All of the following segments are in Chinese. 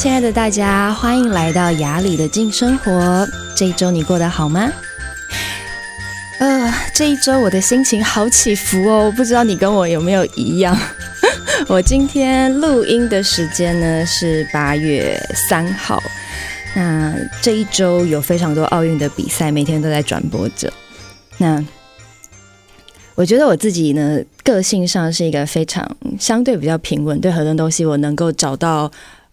亲爱的大家，欢迎来到雅里的静生活。这一周你过得好吗？呃，这一周我的心情好起伏哦，不知道你跟我有没有一样？我今天录音的时间呢是八月三号。那这一周有非常多奥运的比赛，每天都在转播着。那我觉得我自己呢，个性上是一个非常相对比较平稳，对很多东西我能够找到，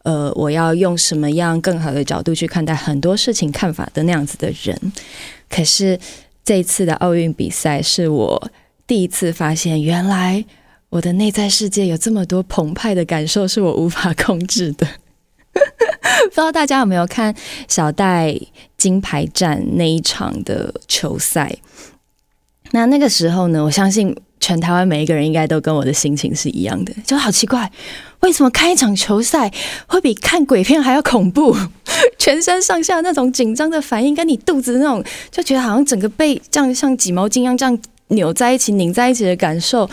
呃，我要用什么样更好的角度去看待很多事情看法的那样子的人。可是这一次的奥运比赛，是我第一次发现，原来我的内在世界有这么多澎湃的感受，是我无法控制的。不知道大家有没有看小戴金牌战那一场的球赛？那那个时候呢，我相信全台湾每一个人应该都跟我的心情是一样的，就好奇怪，为什么看一场球赛会比看鬼片还要恐怖？全身上下那种紧张的反应，跟你肚子那种就觉得好像整个被这样像挤毛巾一样这样扭在一起、拧在一起的感受，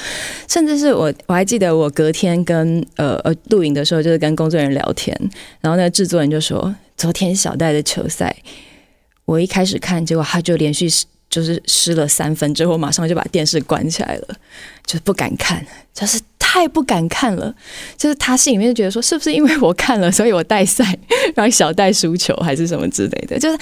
甚至是我我还记得我隔天跟呃呃录影的时候，就是跟工作人员聊天，然后那个制作人就说，昨天小戴的球赛，我一开始看，结果他就连续。就是失了三分之后，马上就把电视关起来了，就是不敢看，就是太不敢看了。就是他心里面就觉得说，是不是因为我看了，所以我带赛让小戴输球，还是什么之类的？就是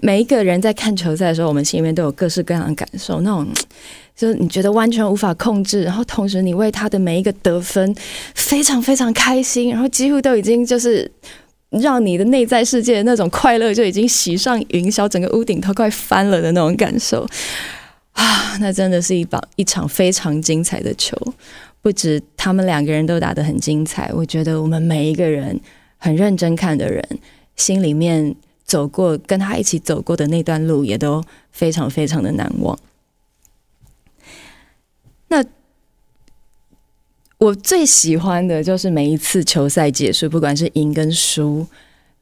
每一个人在看球赛的时候，我们心里面都有各式各样的感受，那种 就是你觉得完全无法控制，然后同时你为他的每一个得分非常非常开心，然后几乎都已经就是。让你的内在世界那种快乐就已经喜上云霄，整个屋顶都快翻了的那种感受啊！那真的是一把一场非常精彩的球，不止他们两个人都打得很精彩，我觉得我们每一个人很认真看的人，心里面走过跟他一起走过的那段路，也都非常非常的难忘。那。我最喜欢的就是每一次球赛结束，不管是赢跟输，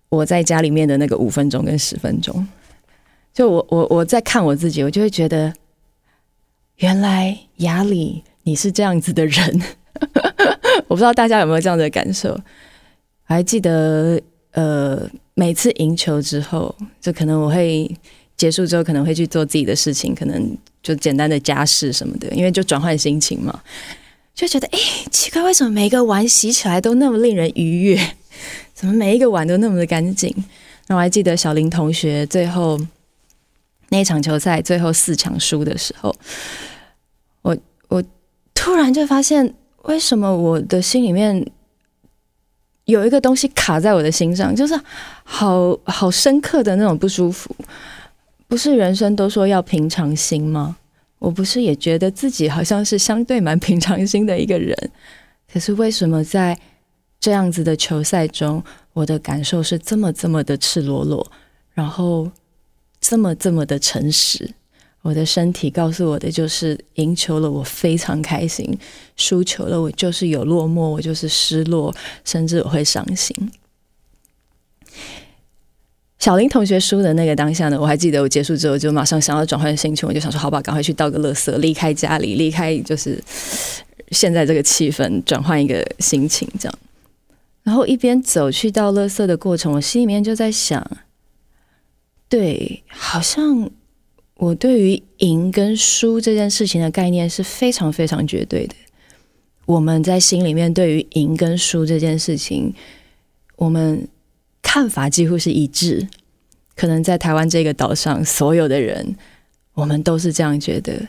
我在家里面的那个五分钟跟十分钟，就我我我在看我自己，我就会觉得，原来雅里你是这样子的人，我不知道大家有没有这样的感受？还记得呃，每次赢球之后，就可能我会结束之后，可能会去做自己的事情，可能就简单的家事什么的，因为就转换心情嘛。就觉得哎，奇怪，为什么每一个碗洗起来都那么令人愉悦？怎么每一个碗都那么的干净？那我还记得小林同学最后那场球赛最后四强输的时候，我我突然就发现，为什么我的心里面有一个东西卡在我的心上，就是好好深刻的那种不舒服。不是人生都说要平常心吗？我不是也觉得自己好像是相对蛮平常心的一个人，可是为什么在这样子的球赛中，我的感受是这么这么的赤裸裸，然后这么这么的诚实？我的身体告诉我的就是，赢球了我非常开心，输球了我就是有落寞，我就是失落，甚至我会伤心。小林同学输的那个当下呢，我还记得，我结束之后就马上想要转换心情，我就想说，好吧，赶快去倒个垃圾，离开家里，离开就是现在这个气氛，转换一个心情，这样。然后一边走去倒垃圾的过程，我心里面就在想，对，好像我对于赢跟输这件事情的概念是非常非常绝对的。我们在心里面对于赢跟输这件事情，我们。看法几乎是一致，可能在台湾这个岛上，所有的人，我们都是这样觉得。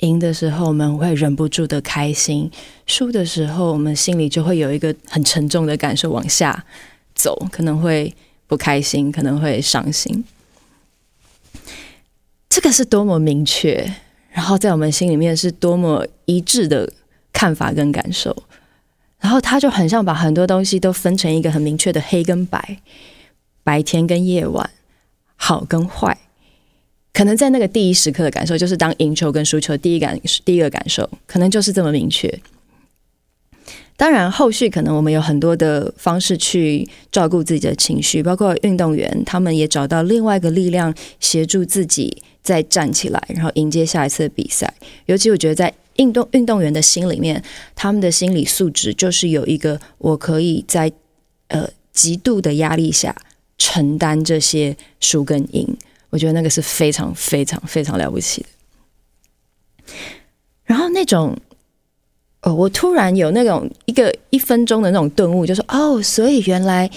赢的时候，我们会忍不住的开心；输的时候，我们心里就会有一个很沉重的感受往下走，可能会不开心，可能会伤心。这个是多么明确，然后在我们心里面是多么一致的看法跟感受。然后他就很像把很多东西都分成一个很明确的黑跟白，白天跟夜晚，好跟坏。可能在那个第一时刻的感受，就是当赢球跟输球第一感第一个感受，可能就是这么明确。当然，后续可能我们有很多的方式去照顾自己的情绪，包括运动员，他们也找到另外一个力量协助自己再站起来，然后迎接下一次的比赛。尤其我觉得在运动运动员的心里面，他们的心理素质就是有一个，我可以在呃极度的压力下承担这些输跟赢，我觉得那个是非常非常非常了不起的。然后那种，哦，我突然有那种一个一分钟的那种顿悟，就是哦，所以原来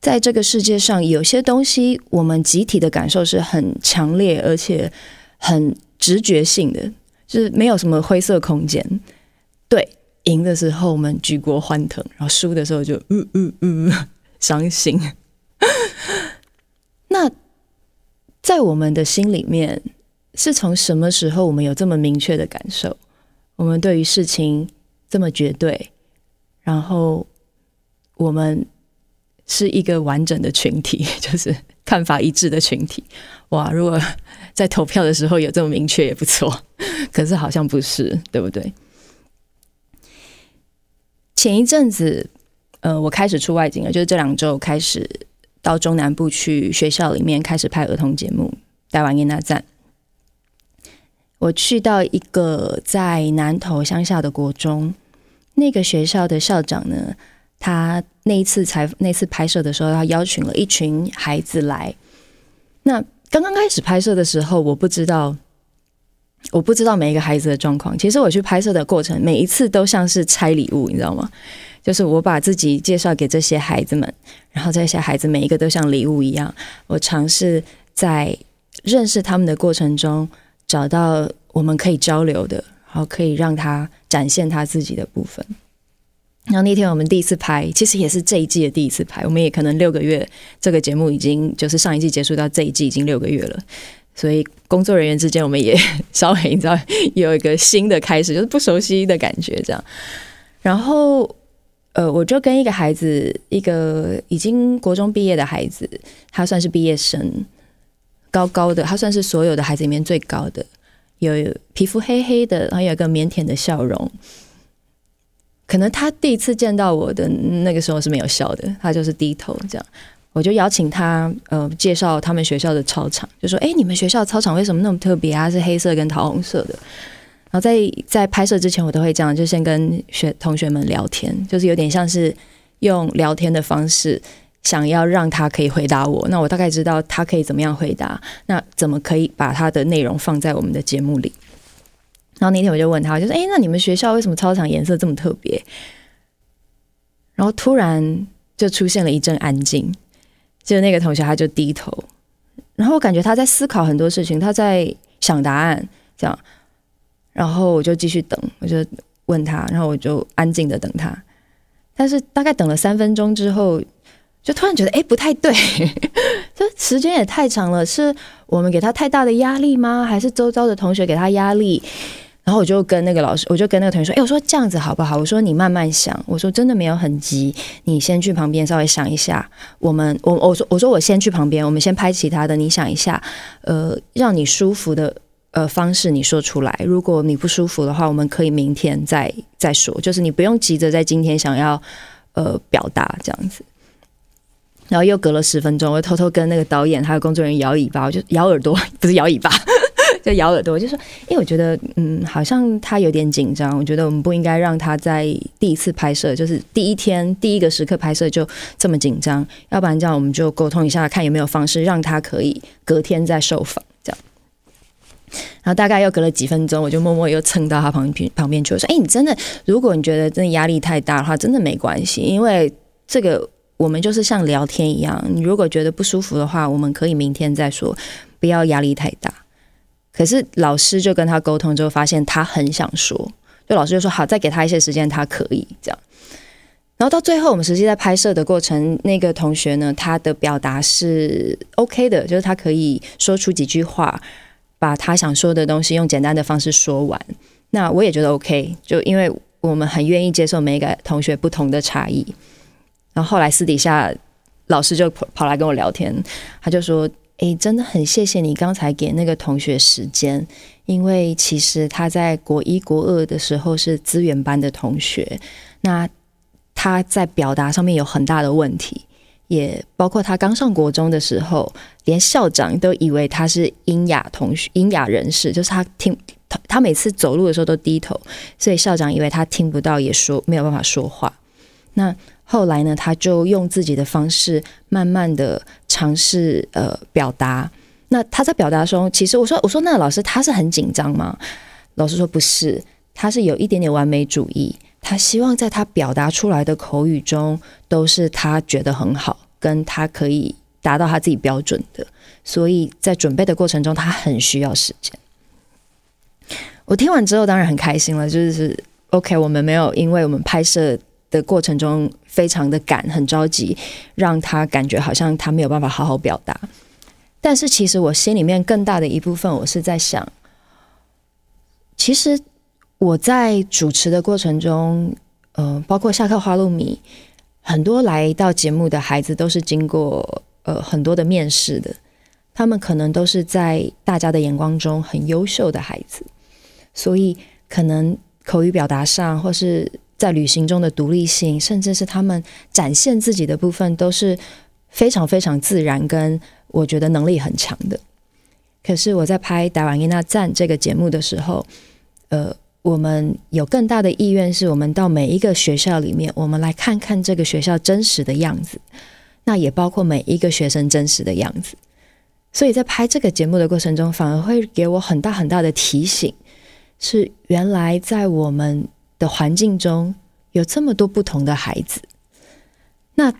在这个世界上有些东西，我们集体的感受是很强烈，而且很直觉性的，就是没有什么灰色空间。对，赢的时候我们举国欢腾，然后输的时候就嗯嗯嗯伤心。那在我们的心里面。是从什么时候我们有这么明确的感受？我们对于事情这么绝对，然后我们是一个完整的群体，就是看法一致的群体。哇！如果在投票的时候有这么明确也不错，可是好像不是，对不对？前一阵子，呃，我开始出外景了，就是这两周开始到中南部去学校里面开始拍儿童节目，台湾囡仔赞。我去到一个在南投乡下的国中，那个学校的校长呢，他那一次采那次拍摄的时候，他邀请了一群孩子来。那刚刚开始拍摄的时候，我不知道，我不知道每一个孩子的状况。其实我去拍摄的过程，每一次都像是拆礼物，你知道吗？就是我把自己介绍给这些孩子们，然后这些孩子每一个都像礼物一样。我尝试在认识他们的过程中。找到我们可以交流的，然后可以让他展现他自己的部分。然后那天我们第一次拍，其实也是这一季的第一次拍。我们也可能六个月，这个节目已经就是上一季结束到这一季已经六个月了，所以工作人员之间我们也稍微你知道有一个新的开始，就是不熟悉的感觉这样。然后呃，我就跟一个孩子，一个已经国中毕业的孩子，他算是毕业生。高高的，他算是所有的孩子里面最高的，有皮肤黑黑的，然后有一个腼腆的笑容。可能他第一次见到我的那个时候是没有笑的，他就是低头这样。我就邀请他，呃，介绍他们学校的操场，就说：“哎，你们学校操场为什么那么特别啊？是黑色跟桃红色的。”然后在在拍摄之前，我都会这样，就先跟学同学们聊天，就是有点像是用聊天的方式。想要让他可以回答我，那我大概知道他可以怎么样回答。那怎么可以把他的内容放在我们的节目里？然后那天我就问他，就说：“哎，那你们学校为什么操场颜色这么特别？”然后突然就出现了一阵安静，就那个同学他就低头，然后我感觉他在思考很多事情，他在想答案，这样。然后我就继续等，我就问他，然后我就安静的等他。但是大概等了三分钟之后。就突然觉得，哎，不太对，这时间也太长了，是我们给他太大的压力吗？还是周遭的同学给他压力？然后我就跟那个老师，我就跟那个同学说，哎，我说这样子好不好？我说你慢慢想，我说真的没有很急，你先去旁边稍微想一下。我们，我我说我说我先去旁边，我们先拍其他的，你想一下，呃，让你舒服的呃方式你说出来。如果你不舒服的话，我们可以明天再再说，就是你不用急着在今天想要呃表达这样子。然后又隔了十分钟，我偷偷跟那个导演还有工作人员摇尾巴，我就摇耳朵，不是摇尾巴，就咬耳朵。我就说，因为我觉得，嗯，好像他有点紧张。我觉得我们不应该让他在第一次拍摄，就是第一天第一个时刻拍摄就这么紧张。要不然这样，我们就沟通一下，看有没有方式让他可以隔天再受访。这样。然后大概又隔了几分钟，我就默默又蹭到他旁边旁边去，我说：“哎，你真的，如果你觉得真的压力太大的话，真的没关系，因为这个。”我们就是像聊天一样，你如果觉得不舒服的话，我们可以明天再说，不要压力太大。可是老师就跟他沟通之后，发现他很想说，就老师就说好，再给他一些时间，他可以这样。然后到最后，我们实际在拍摄的过程，那个同学呢，他的表达是 OK 的，就是他可以说出几句话，把他想说的东西用简单的方式说完。那我也觉得 OK，就因为我们很愿意接受每一个同学不同的差异。然后后来私底下，老师就跑跑来跟我聊天，他就说：“诶，真的很谢谢你刚才给那个同学时间，因为其实他在国一、国二的时候是资源班的同学，那他在表达上面有很大的问题，也包括他刚上国中的时候，连校长都以为他是瘖哑同学、瘖哑人士，就是他听他他每次走路的时候都低头，所以校长以为他听不到，也说没有办法说话。那后来呢，他就用自己的方式，慢慢的尝试呃表达。那他在表达中，其实我说我说那老师他是很紧张吗？老师说不是，他是有一点点完美主义。他希望在他表达出来的口语中，都是他觉得很好，跟他可以达到他自己标准的。所以在准备的过程中，他很需要时间。我听完之后当然很开心了，就是 OK，我们没有因为我们拍摄的过程中非常的赶，很着急，让他感觉好像他没有办法好好表达。但是其实我心里面更大的一部分，我是在想，其实我在主持的过程中，嗯、呃，包括下课花露米，很多来到节目的孩子都是经过呃很多的面试的，他们可能都是在大家的眼光中很优秀的孩子。所以，可能口语表达上，或是在旅行中的独立性，甚至是他们展现自己的部分，都是非常非常自然，跟我觉得能力很强的。可是我在拍《台湾囡仔赞》这个节目的时候，呃，我们有更大的意愿，是我们到每一个学校里面，我们来看看这个学校真实的样子，那也包括每一个学生真实的样子。所以在拍这个节目的过程中，反而会给我很大很大的提醒。是原来在我们的环境中有这么多不同的孩子。那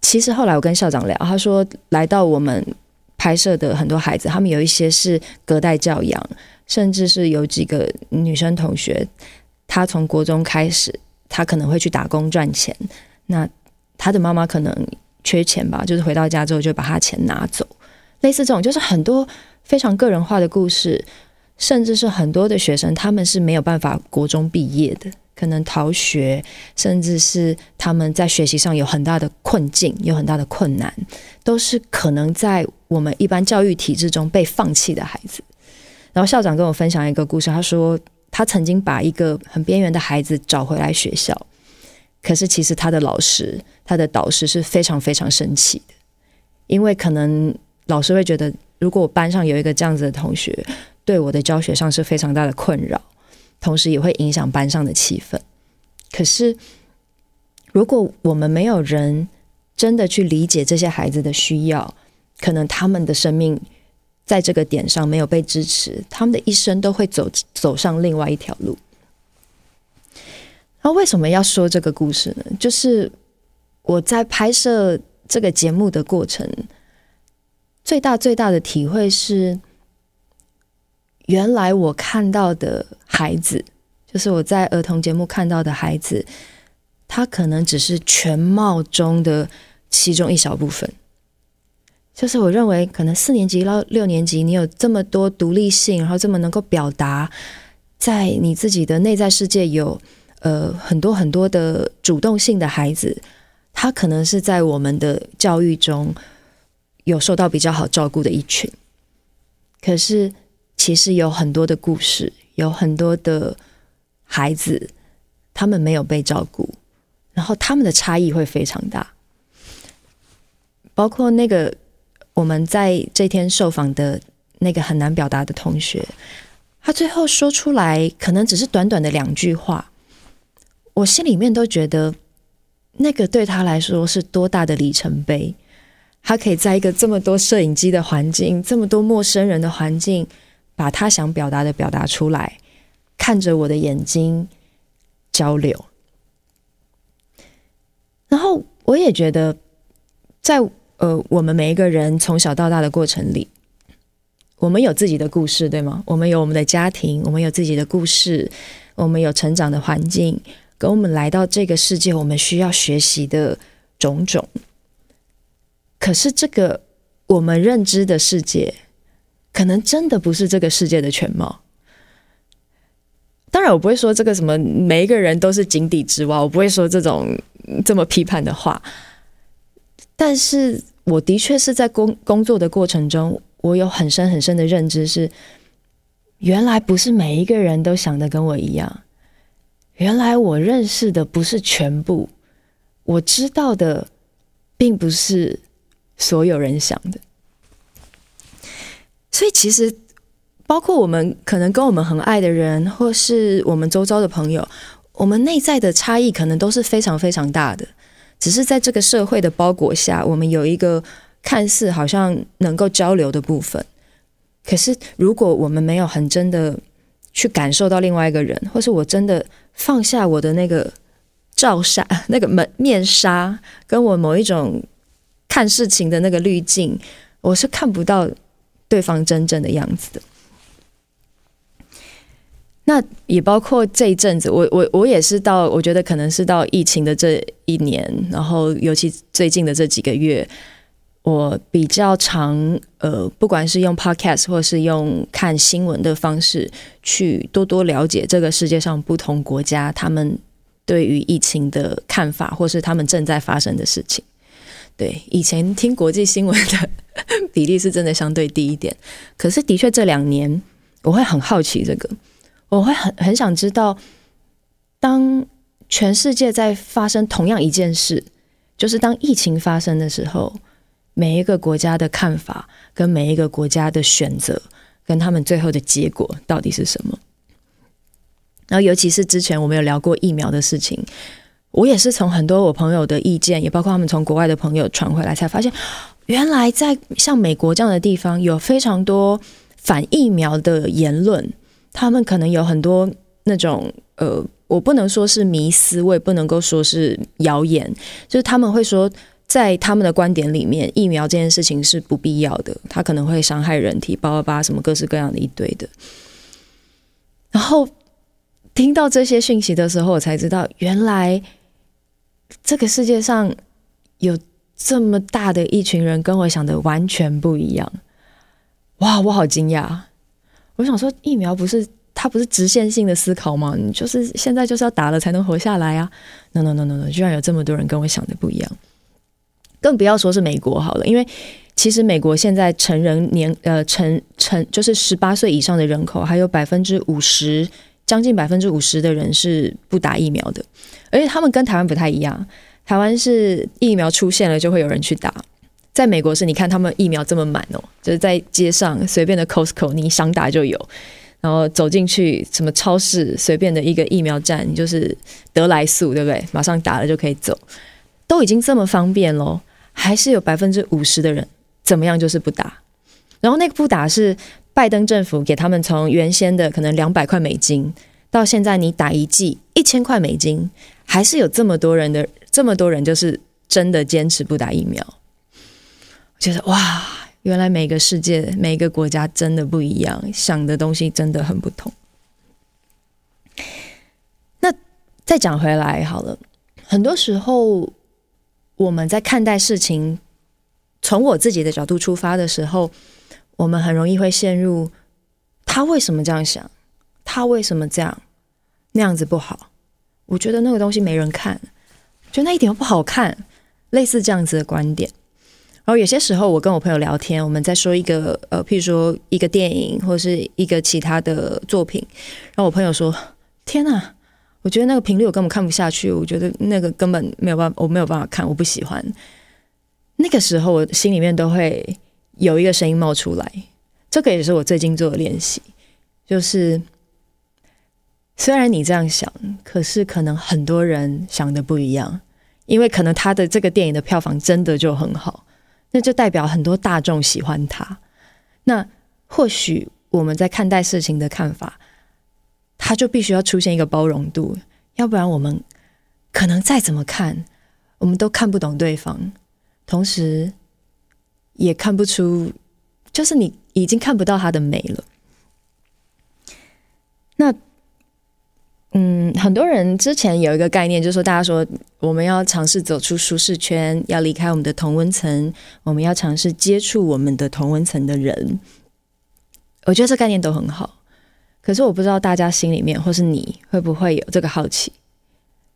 其实后来我跟校长聊，他说来到我们拍摄的很多孩子，他们有一些是隔代教养，甚至是有几个女生同学，她从国中开始，她可能会去打工赚钱。那她的妈妈可能缺钱吧，就是回到家之后就把她钱拿走。类似这种，就是很多非常个人化的故事。甚至是很多的学生，他们是没有办法国中毕业的，可能逃学，甚至是他们在学习上有很大的困境，有很大的困难，都是可能在我们一般教育体制中被放弃的孩子。然后校长跟我分享一个故事，他说他曾经把一个很边缘的孩子找回来学校，可是其实他的老师、他的导师是非常非常生气的，因为可能老师会觉得，如果班上有一个这样子的同学。对我的教学上是非常大的困扰，同时也会影响班上的气氛。可是，如果我们没有人真的去理解这些孩子的需要，可能他们的生命在这个点上没有被支持，他们的一生都会走走上另外一条路。那为什么要说这个故事呢？就是我在拍摄这个节目的过程，最大最大的体会是。原来我看到的孩子，就是我在儿童节目看到的孩子，他可能只是全貌中的其中一小部分。就是我认为，可能四年级到六年级，你有这么多独立性，然后这么能够表达，在你自己的内在世界有呃很多很多的主动性的孩子，他可能是在我们的教育中有受到比较好照顾的一群。可是。其实有很多的故事，有很多的孩子，他们没有被照顾，然后他们的差异会非常大。包括那个我们在这天受访的那个很难表达的同学，他最后说出来可能只是短短的两句话，我心里面都觉得那个对他来说是多大的里程碑。他可以在一个这么多摄影机的环境，这么多陌生人的环境。把他想表达的表达出来，看着我的眼睛交流，然后我也觉得在，呃我们每一个人从小到大的过程里，我们有自己的故事，对吗？我们有我们的家庭，我们有自己的故事，我们有成长的环境，跟我们来到这个世界，我们需要学习的种种。可是这个我们认知的世界。可能真的不是这个世界的全貌。当然，我不会说这个什么每一个人都是井底之蛙，我不会说这种这么批判的话。但是，我的确是在工工作的过程中，我有很深很深的认知是，原来不是每一个人都想的跟我一样。原来我认识的不是全部，我知道的并不是所有人想的。所以，其实包括我们可能跟我们很爱的人，或是我们周遭的朋友，我们内在的差异可能都是非常非常大的。只是在这个社会的包裹下，我们有一个看似好像能够交流的部分。可是，如果我们没有很真的去感受到另外一个人，或是我真的放下我的那个罩纱、那个门面纱，跟我某一种看事情的那个滤镜，我是看不到对方真正的样子的。那也包括这一阵子，我我我也是到，我觉得可能是到疫情的这一年，然后尤其最近的这几个月。我比较常呃，不管是用 podcast 或是用看新闻的方式，去多多了解这个世界上不同国家他们对于疫情的看法，或是他们正在发生的事情。对，以前听国际新闻的比例是真的相对低一点，可是的确这两年我会很好奇这个，我会很很想知道，当全世界在发生同样一件事，就是当疫情发生的时候。每一个国家的看法，跟每一个国家的选择，跟他们最后的结果到底是什么？然后，尤其是之前我们有聊过疫苗的事情，我也是从很多我朋友的意见，也包括他们从国外的朋友传回来，才发现原来在像美国这样的地方，有非常多反疫苗的言论。他们可能有很多那种呃，我不能说是迷思，我也不能够说是谣言，就是他们会说。在他们的观点里面，疫苗这件事情是不必要的，它可能会伤害人体，叭叭叭，什么各式各样的一堆的。然后听到这些讯息的时候，我才知道，原来这个世界上有这么大的一群人跟我想的完全不一样。哇，我好惊讶！我想说，疫苗不是它不是直线性的思考吗？你就是现在就是要打了才能活下来啊！No No No No No，居然有这么多人跟我想的不一样。更不要说是美国好了，因为其实美国现在成人年呃成成就是十八岁以上的人口，还有百分之五十，将近百分之五十的人是不打疫苗的，而且他们跟台湾不太一样。台湾是疫苗出现了就会有人去打，在美国是你看他们疫苗这么满哦，就是在街上随便的 Costco 你想打就有，然后走进去什么超市随便的一个疫苗站，你就是得来速对不对？马上打了就可以走，都已经这么方便喽。还是有百分之五十的人怎么样就是不打，然后那个不打是拜登政府给他们从原先的可能两百块美金到现在你打一剂一千块美金，还是有这么多人的这么多人就是真的坚持不打疫苗。我觉得哇，原来每个世界每个国家真的不一样，想的东西真的很不同。那再讲回来好了，很多时候。我们在看待事情，从我自己的角度出发的时候，我们很容易会陷入他为什么这样想，他为什么这样，那样子不好。我觉得那个东西没人看，觉得那一点都不好看，类似这样子的观点。然后有些时候，我跟我朋友聊天，我们在说一个呃，譬如说一个电影或是一个其他的作品，然后我朋友说：“天哪！”我觉得那个频率我根本看不下去，我觉得那个根本没有办法，我没有办法看，我不喜欢。那个时候我心里面都会有一个声音冒出来，这个也是我最近做的练习，就是虽然你这样想，可是可能很多人想的不一样，因为可能他的这个电影的票房真的就很好，那就代表很多大众喜欢他。那或许我们在看待事情的看法。他就必须要出现一个包容度，要不然我们可能再怎么看，我们都看不懂对方，同时也看不出，就是你已经看不到他的美了。那，嗯，很多人之前有一个概念，就是说大家说我们要尝试走出舒适圈，要离开我们的同温层，我们要尝试接触我们的同温层的人。我觉得这概念都很好。可是我不知道大家心里面，或是你会不会有这个好奇，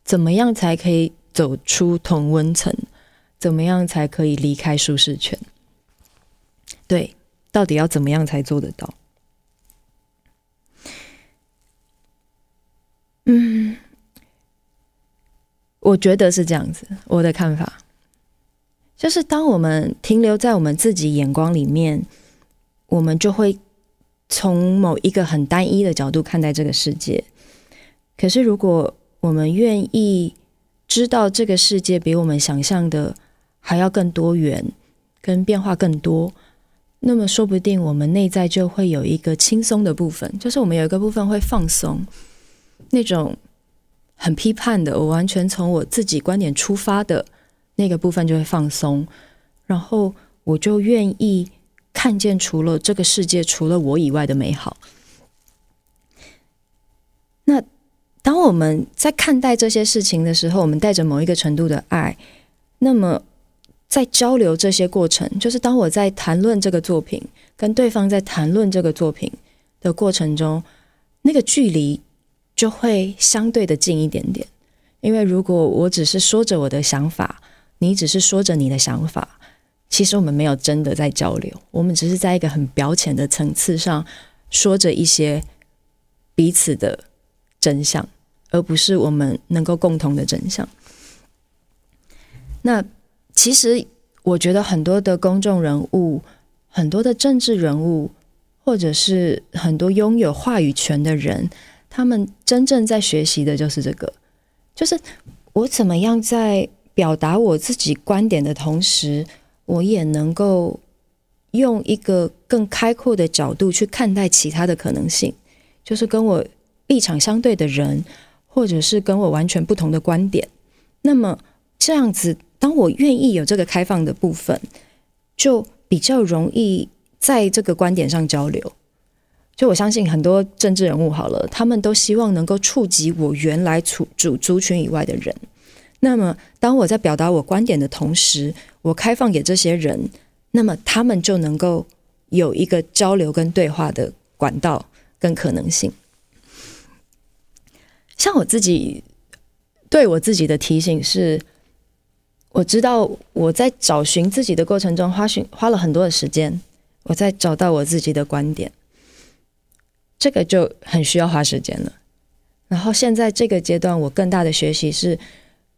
怎么样才可以走出同温层？怎么样才可以离开舒适圈？对，到底要怎么样才做得到？嗯，我觉得是这样子。我的看法就是，当我们停留在我们自己眼光里面，我们就会。从某一个很单一的角度看待这个世界，可是如果我们愿意知道这个世界比我们想象的还要更多元，跟变化更多，那么说不定我们内在就会有一个轻松的部分，就是我们有一个部分会放松，那种很批判的，我完全从我自己观点出发的那个部分就会放松，然后我就愿意看见除了这个世界除了我以外的美好。那当我们在看待这些事情的时候，我们带着某一个程度的爱，那么。在交流这些过程，就是当我在谈论这个作品，跟对方在谈论这个作品的过程中，那个距离就会相对的近一点点。因为如果我只是说着我的想法，你只是说着你的想法，其实我们没有真的在交流，我们只是在一个很表浅的层次上说着一些彼此的真相，而不是我们能够共同的真相。那。其实，我觉得很多的公众人物、很多的政治人物，或者是很多拥有话语权的人，他们真正在学习的就是这个，就是我怎么样在表达我自己观点的同时，我也能够用一个更开阔的角度去看待其他的可能性，就是跟我立场相对的人，或者是跟我完全不同的观点，那么这样子。当我愿意有这个开放的部分，就比较容易在这个观点上交流。就我相信很多政治人物好了，他们都希望能够触及我原来处主族群以外的人。那么，当我在表达我观点的同时，我开放给这些人，那么他们就能够有一个交流跟对话的管道跟可能性。像我自己对我自己的提醒是。我知道我在找寻自己的过程中花寻花了很多的时间，我在找到我自己的观点，这个就很需要花时间了。然后现在这个阶段，我更大的学习是，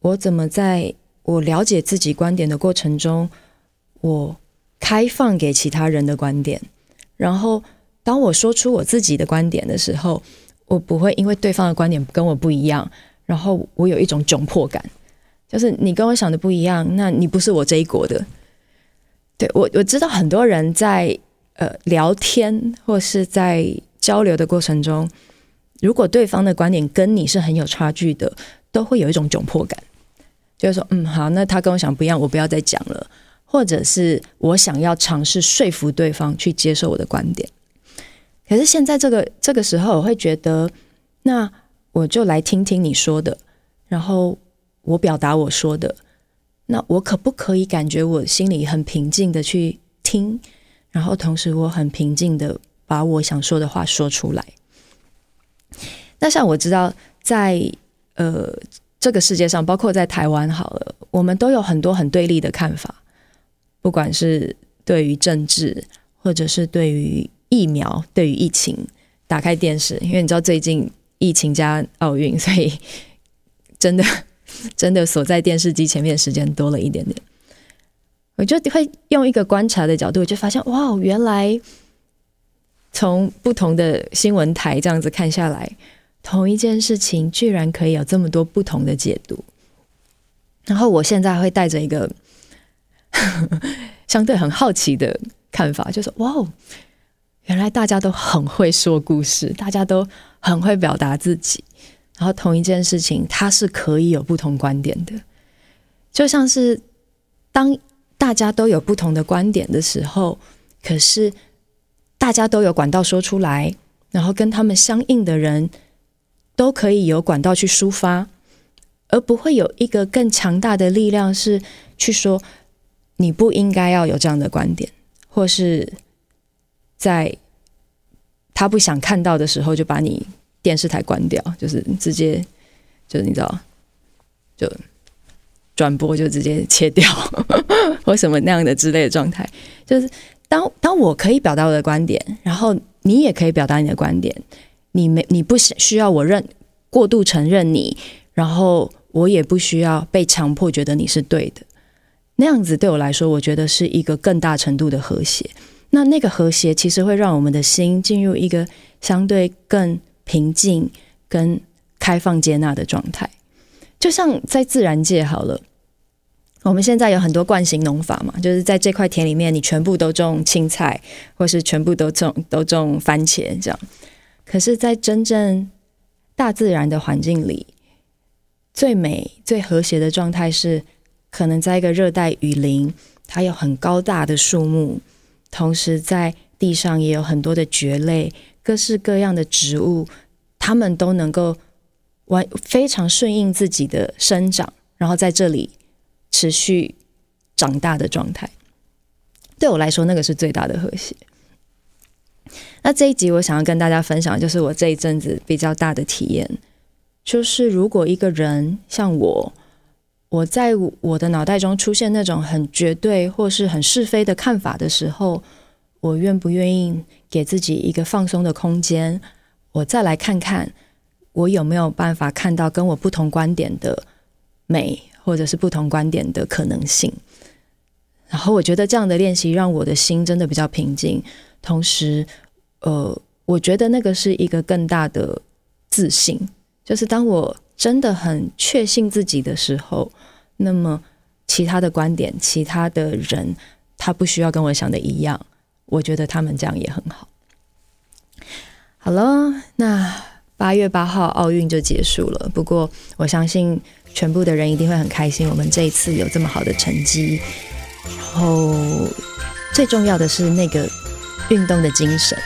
我怎么在我了解自己观点的过程中，我开放给其他人的观点。然后当我说出我自己的观点的时候，我不会因为对方的观点跟我不一样，然后我有一种窘迫感。就是你跟我想的不一样，那你不是我这一国的。对，我我知道很多人在呃聊天或是在交流的过程中，如果对方的观点跟你是很有差距的，都会有一种窘迫感，就是说，嗯，好，那他跟我想不一样，我不要再讲了，或者是我想要尝试说服对方去接受我的观点。可是现在这个这个时候，我会觉得，那我就来听听你说的，然后。我表达我说的，那我可不可以感觉我心里很平静的去听，然后同时我很平静的把我想说的话说出来？那像我知道在，呃这个世界上，包括在台湾好了，我们都有很多很对立的看法，不管是对于政治，或者是对于疫苗，对于疫情。打开电视，因为你知道最近疫情加奥运，所以真的。真的锁在电视机前面时间多了一点点，我就会用一个观察的角度，就发现哇，原来从不同的新闻台这样子看下来，同一件事情居然可以有这么多不同的解读。然后我现在会带着一个 相对很好奇的看法，就是哇哦，原来大家都很会说故事，大家都很会表达自己。然后同一件事情，它是可以有不同观点的，就像是当大家都有不同的观点的时候，可是大家都有管道说出来，然后跟他们相应的人都可以有管道去抒发，而不会有一个更强大的力量是去说你不应该要有这样的观点，或是在他不想看到的时候就把你。电视台关掉，就是直接，就是你知道，就转播就直接切掉，或什么那样的之类的状态。就是当当我可以表达我的观点，然后你也可以表达你的观点，你没你不需需要我认过度承认你，然后我也不需要被强迫觉得你是对的。那样子对我来说，我觉得是一个更大程度的和谐。那那个和谐其实会让我们的心进入一个相对更。平静跟开放接纳的状态，就像在自然界好了，我们现在有很多惯性农法嘛，就是在这块田里面，你全部都种青菜，或是全部都种都种番茄这样。可是，在真正大自然的环境里，最美、最和谐的状态是，可能在一个热带雨林，它有很高大的树木，同时在地上也有很多的蕨类，各式各样的植物，它们都能够完非常顺应自己的生长，然后在这里持续长大的状态。对我来说，那个是最大的和谐。那这一集我想要跟大家分享，就是我这一阵子比较大的体验，就是如果一个人像我，我在我的脑袋中出现那种很绝对或是很是非的看法的时候，我愿不愿意给自己一个放松的空间？我再来看看，我有没有办法看到跟我不同观点的美，或者是不同观点的可能性。然后我觉得这样的练习让我的心真的比较平静。同时，呃，我觉得那个是一个更大的自信，就是当我真的很确信自己的时候，那么其他的观点、其他的人，他不需要跟我想的一样，我觉得他们这样也很好。好了，那八月八号奥运就结束了，不过我相信全部的人一定会很开心，我们这一次有这么好的成绩，然后最重要的是那个。运动的精神，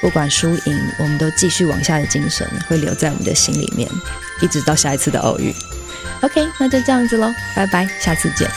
不管输赢，我们都继续往下的精神会留在我们的心里面，一直到下一次的偶遇。OK，那就这样子喽，拜拜，下次见。